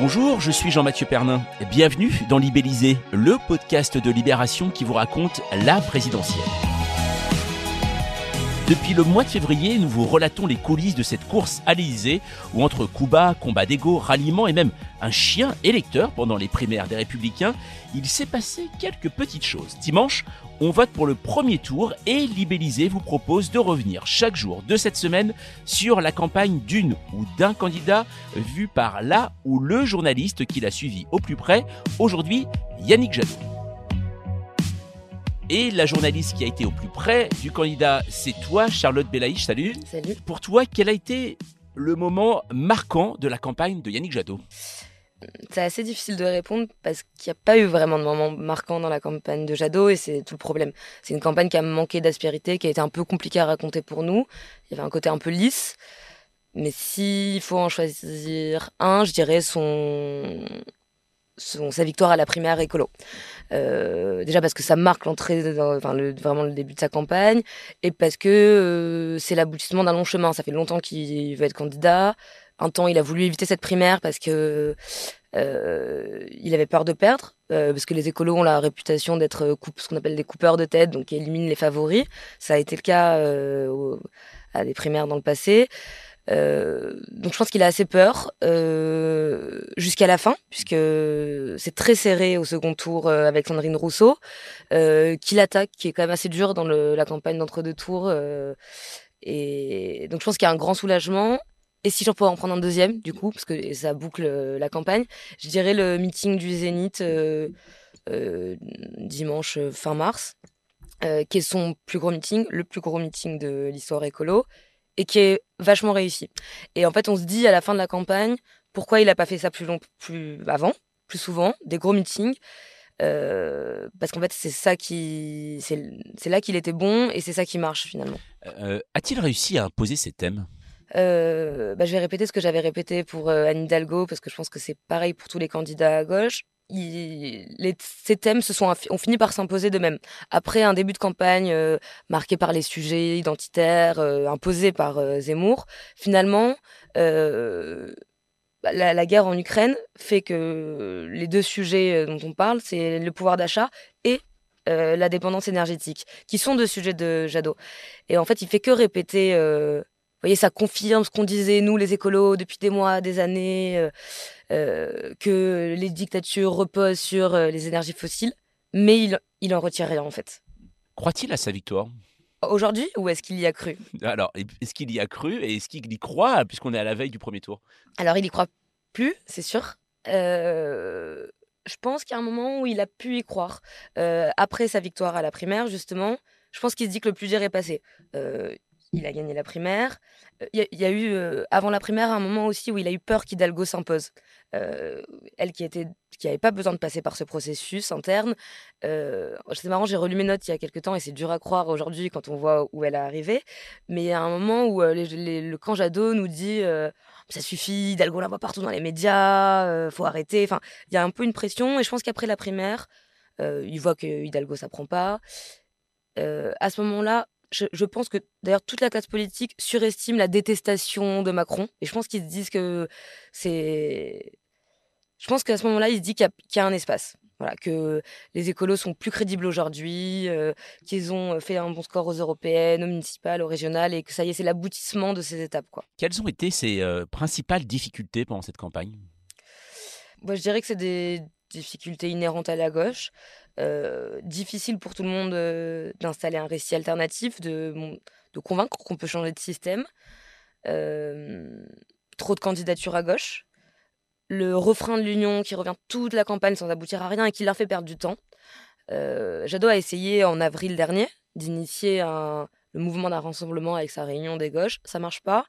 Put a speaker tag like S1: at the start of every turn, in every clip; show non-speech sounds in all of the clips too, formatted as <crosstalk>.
S1: Bonjour, je suis Jean-Mathieu Pernin. Bienvenue dans Libellisé, le podcast de Libération qui vous raconte la présidentielle. Depuis le mois de février, nous vous relatons les coulisses de cette course à l'Élysée, où entre coups bas, combats d'ego, ralliements et même un chien électeur pendant les primaires des Républicains, il s'est passé quelques petites choses. Dimanche, on vote pour le premier tour et Libellisé vous propose de revenir chaque jour de cette semaine sur la campagne d'une ou d'un candidat vu par la ou le journaliste qui l'a suivi au plus près, aujourd'hui Yannick Jadot. Et la journaliste qui a été au plus près du candidat, c'est toi, Charlotte Belaïch. Salut.
S2: Salut.
S1: Pour toi, quel a été le moment marquant de la campagne de Yannick Jadot?
S2: C'est assez difficile de répondre parce qu'il n'y a pas eu vraiment de moment marquant dans la campagne de Jadot et c'est tout le problème. C'est une campagne qui a manqué d'aspérité, qui a été un peu compliquée à raconter pour nous. Il y avait un côté un peu lisse. Mais s'il faut en choisir un, je dirais son, son sa victoire à la primaire écolo. Euh, déjà parce que ça marque l'entrée, enfin le, vraiment le début de sa campagne, et parce que euh, c'est l'aboutissement d'un long chemin. Ça fait longtemps qu'il veut être candidat. Un temps, il a voulu éviter cette primaire parce que euh, il avait peur de perdre, euh, parce que les écolos ont la réputation d'être ce qu'on appelle des coupeurs de tête, donc qui éliminent les favoris. Ça a été le cas à des primaires dans le passé. Euh, donc je pense qu'il a assez peur euh, jusqu'à la fin, puisque c'est très serré au second tour euh, avec Sandrine Rousseau, euh, qui l'attaque, qui est quand même assez dur dans la campagne d'entre-deux tours. Et donc je pense qu'il y a un grand soulagement. Et si j'en pourrais en prendre un deuxième, du coup, parce que ça boucle la campagne, je dirais le meeting du Zénith dimanche fin mars, qui est son plus gros meeting, le plus gros meeting de l'histoire écolo et qui est vachement réussi. Et en fait, on se dit à la fin de la campagne, pourquoi il n'a pas fait ça plus long, plus avant, plus souvent, des gros meetings. Euh, parce qu'en fait, c'est ça qui, c'est là qu'il était bon et c'est ça qui marche finalement.
S1: Euh, A-t-il réussi à imposer ses thèmes?
S2: Euh, bah, Je vais répéter ce que j'avais répété pour euh, Anne Hidalgo parce que je pense que c'est pareil pour tous les candidats à gauche ces thèmes se sont ont fini par s'imposer de même. Après un début de campagne euh, marqué par les sujets identitaires euh, imposés par euh, Zemmour, finalement, bah, la, la, guerre en Ukraine fait que les deux sujets dont on parle, c'est le pouvoir d'achat et la dépendance énergétique, qui sont deux sujets de Jadot. Et en fait, il fait que répéter. Vous voyez, ça confirme ce qu'on disait nous, les écolos, depuis des mois, des années euh, que les dictatures reposent sur euh, les énergies fossiles, mais il, il en retire rien en fait.
S1: Croit-il à sa victoire?
S2: Aujourd'hui ou est-ce qu'il y a cru?
S1: Alors, est-ce qu'il y a cru et est-ce qu'il y croit puisqu'on est à la veille du premier tour?
S2: Alors, il y croit plus, c'est sûr. Euh, je pense qu'il y a un moment où il a pu y croire. Euh, après sa victoire à la primaire, justement, je pense qu'il se dit que le plus dur est passé. Euh, il a gagné la primaire. Il y, a eu, euh, avant la primaire, un moment aussi où il a eu peur qu'Hidalgo s'impose. Euh, elle qui était qui n'avait pas besoin de passer par ce processus interne. Euh, c'est marrant, j'ai relu mes notes il y a quelques temps et c'est dur à croire aujourd'hui quand on voit où elle est arrivée. Mais il y a un moment où le camp Jadot nous dit ça suffit, Hidalgo la voit partout dans les médias, faut arrêter. Enfin, il y a un peu une pression et je pense qu'après la primaire, il voit que Hidalgo ça prend pas. à ce moment-là, je, je, pense que d'ailleurs toute la classe politique surestime la détestation de Macron. Et je pense qu'ils se disent que c'est. Je pense qu'à ce moment-là, ils se disent qu'il y, qu y, a un espace. Voilà, que les écolos sont plus crédibles aujourd'hui, euh, qu'ils ont fait un bon score aux européennes, aux municipales, aux régionales, et que ça y est, c'est l'aboutissement de ces étapes. Quoi.
S1: Quelles ont été ces euh, principales difficultés pendant cette campagne?
S2: Moi, Je dirais que c'est des difficultés inhérentes à la gauche. Euh, difficile pour tout le monde euh, d'installer un récit alternatif, de, convaincre qu'on peut changer de système. Euh, trop de candidatures à gauche. Le refrain de l'union qui revient toute la campagne sans aboutir à rien et qui leur fait perdre du temps. Jadot a essayé en avril dernier d'initier le mouvement d'un rassemblement avec sa réunion des gauches. Ça marche pas.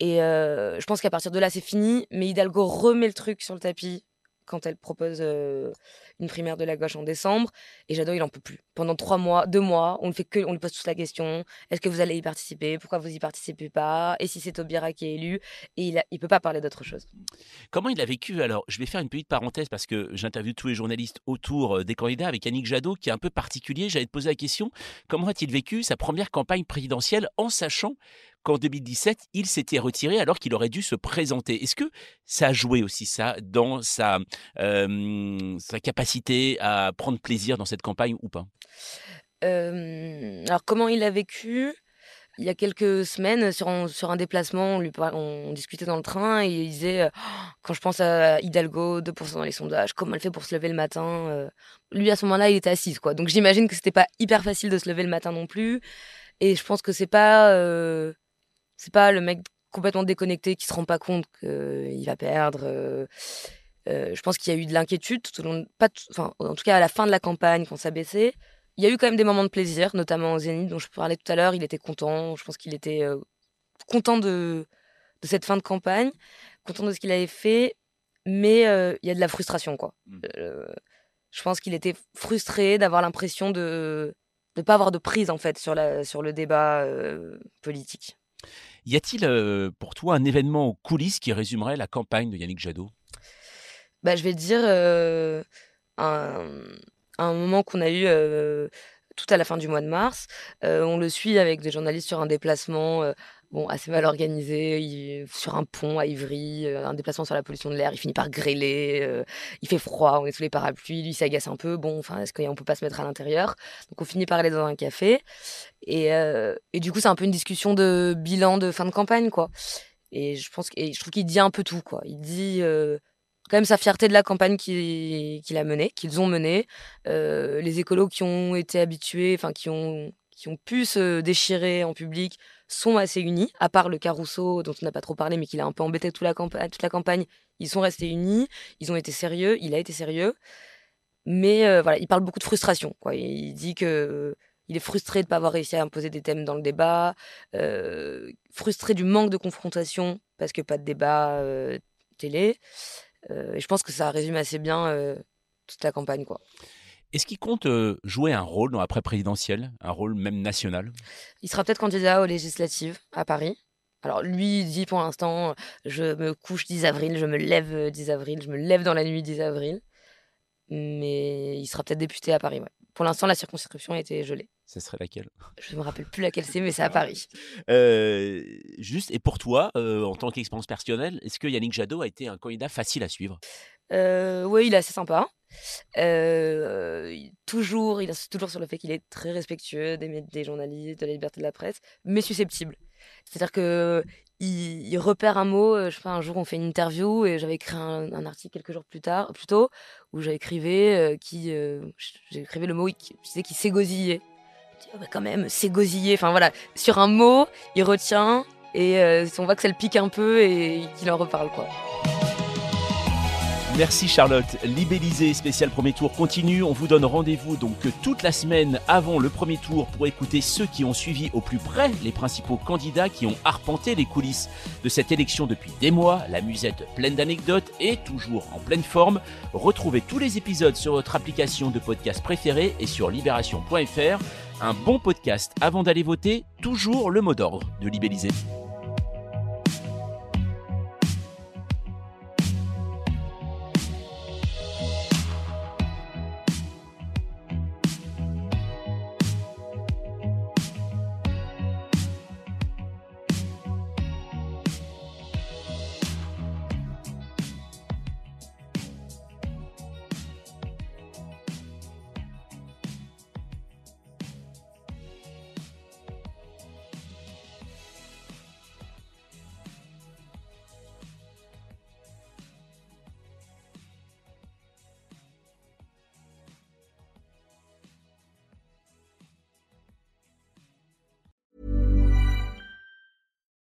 S2: Et je pense qu'à partir de là, c'est fini. Mais Hidalgo remet le truc sur le tapis quand elle propose une primaire de la gauche en décembre. Et Jadot, il en peut plus. Pendant trois mois, deux mois, on ne fait que, on lui pose tous la question est-ce que vous allez y participer? Pourquoi vous y participez pas? Et si c'est Taubira qui est élu Et il ne peut pas parler d'autre chose.
S1: Comment il a vécu? Alors, je vais faire une petite parenthèse parce que j'interviewe tous les journalistes autour des candidats avec Yannick Jadot, qui est un peu particulier. J'allais te poser la question comment a-t-il vécu sa première campagne présidentielle en sachant qu'en 2017, il s'était retiré alors qu'il aurait dû se présenter. Est-ce que ça a joué aussi ça dans sa, capacité à prendre plaisir dans cette campagne ou pas?
S2: Alors comment il a vécu? Il y a quelques semaines, sur un, déplacement, on, discutait dans le train et il disait «Oh, Quand je pense à Hidalgo, 2% dans les sondages, comment elle fait pour se lever le matin Lui, à ce moment-là, il était assise. Quoi. Donc j'imagine que c'était pas hyper facile de se lever le matin non plus. Et je pense que c'est pas. C'est pas le mec complètement déconnecté qui se rend pas compte qu'il va perdre. Euh, euh, je pense qu'il y a eu de l'inquiétude tout au long, pas enfin, en tout cas à la fin de la campagne quand ça baissait. Il y a eu quand même des moments de plaisir, notamment au Zénith dont je parlais tout à l'heure. Il était content. Je pense qu'il était euh, content de, de cette fin de campagne, content de ce qu'il avait fait, mais il y a de la frustration quoi. Mmh. je pense qu'il était frustré d'avoir l'impression de ne pas avoir de prise en fait sur, la, sur le débat politique.
S1: Y a-t-il pour toi un événement aux coulisses qui résumerait la campagne de Yannick Jadot?
S2: Bah, Je vais dire un, moment qu'on a eu tout à la fin du mois de mars. on le suit avec des journalistes sur un déplacement bon, assez mal organisé, sur un pont à Ivry, euh, un déplacement sur la pollution de l'air, il finit par grêler, euh, il fait froid, on est sous les parapluies, lui s'agace un peu, bon, enfin, est-ce qu'on peut pas se mettre à l'intérieur? Donc on finit par aller dans un café, et, euh, et du coup c'est un peu une discussion de bilan de fin de campagne, quoi. Et je pense et je trouve qu'il dit un peu tout, quoi. Il dit quand même sa fierté de la campagne qu'il a menée, qu'ils ont menée, les écolos qui ont été habitués, enfin qui ont qui ont pu se déchirer en public sont assez unis, à part le Caruso dont on n'a pas trop parlé, mais qui l'a un peu embêté toute la, campagne. Ils sont restés unis, ils ont été sérieux, il a été sérieux. Mais euh, voilà, il parle beaucoup de frustration. Quoi. Il dit que euh, il est frustré de ne pas avoir réussi à imposer des thèmes dans le débat, euh, frustré du manque de confrontation parce que pas de débat télé. et je pense que ça résume assez bien toute la campagne. quoi.
S1: Est-ce qu'il compte jouer un rôle dans l'après-présidentiel, un rôle même national?
S2: Il sera peut-être candidat aux législatives à Paris. Alors lui il dit pour l'instant, je me couche 10 avril, je me lève 10 avril, je me lève dans la nuit 10 avril. Mais il sera peut-être député à Paris. Pour l'instant, la circonscription a été gelée.
S1: Ce serait laquelle?
S2: Je ne me rappelle plus laquelle c'est, mais c'est à Paris. <laughs>
S1: juste, et pour toi, en tant qu'expérience personnelle, est-ce que Yannick Jadot a été un candidat facile à suivre?
S2: Oui, il est assez sympa. Euh, toujours, il insiste toujours sur le fait qu'il est très respectueux des, journalistes, de la liberté de la presse, mais susceptible. C'est-à-dire que il, repère un mot. Euh, je sais pas, un jour on fait une interview et j'avais écrit un, article quelques jours plus tard, plus tôt, où j'écrivais euh, qui, j'écrivais le mot qui disait qu'il s'égosillait. Oh, quand même, s'égosiller. Enfin voilà, sur un mot, il retient et on voit que ça le pique un peu et qu'il en reparle quoi.
S1: Merci Charlotte. Libellisé spécial premier tour continue. On vous donne rendez-vous donc toute la semaine avant le premier tour pour écouter ceux qui ont suivi au plus près les principaux candidats qui ont arpenté les coulisses de cette élection depuis des mois. La musette pleine d'anecdotes et toujours en pleine forme. Retrouvez tous les épisodes sur votre application de podcast préférée et sur libération.fr. Un bon podcast avant d'aller voter, toujours le mot d'ordre de Libellisé.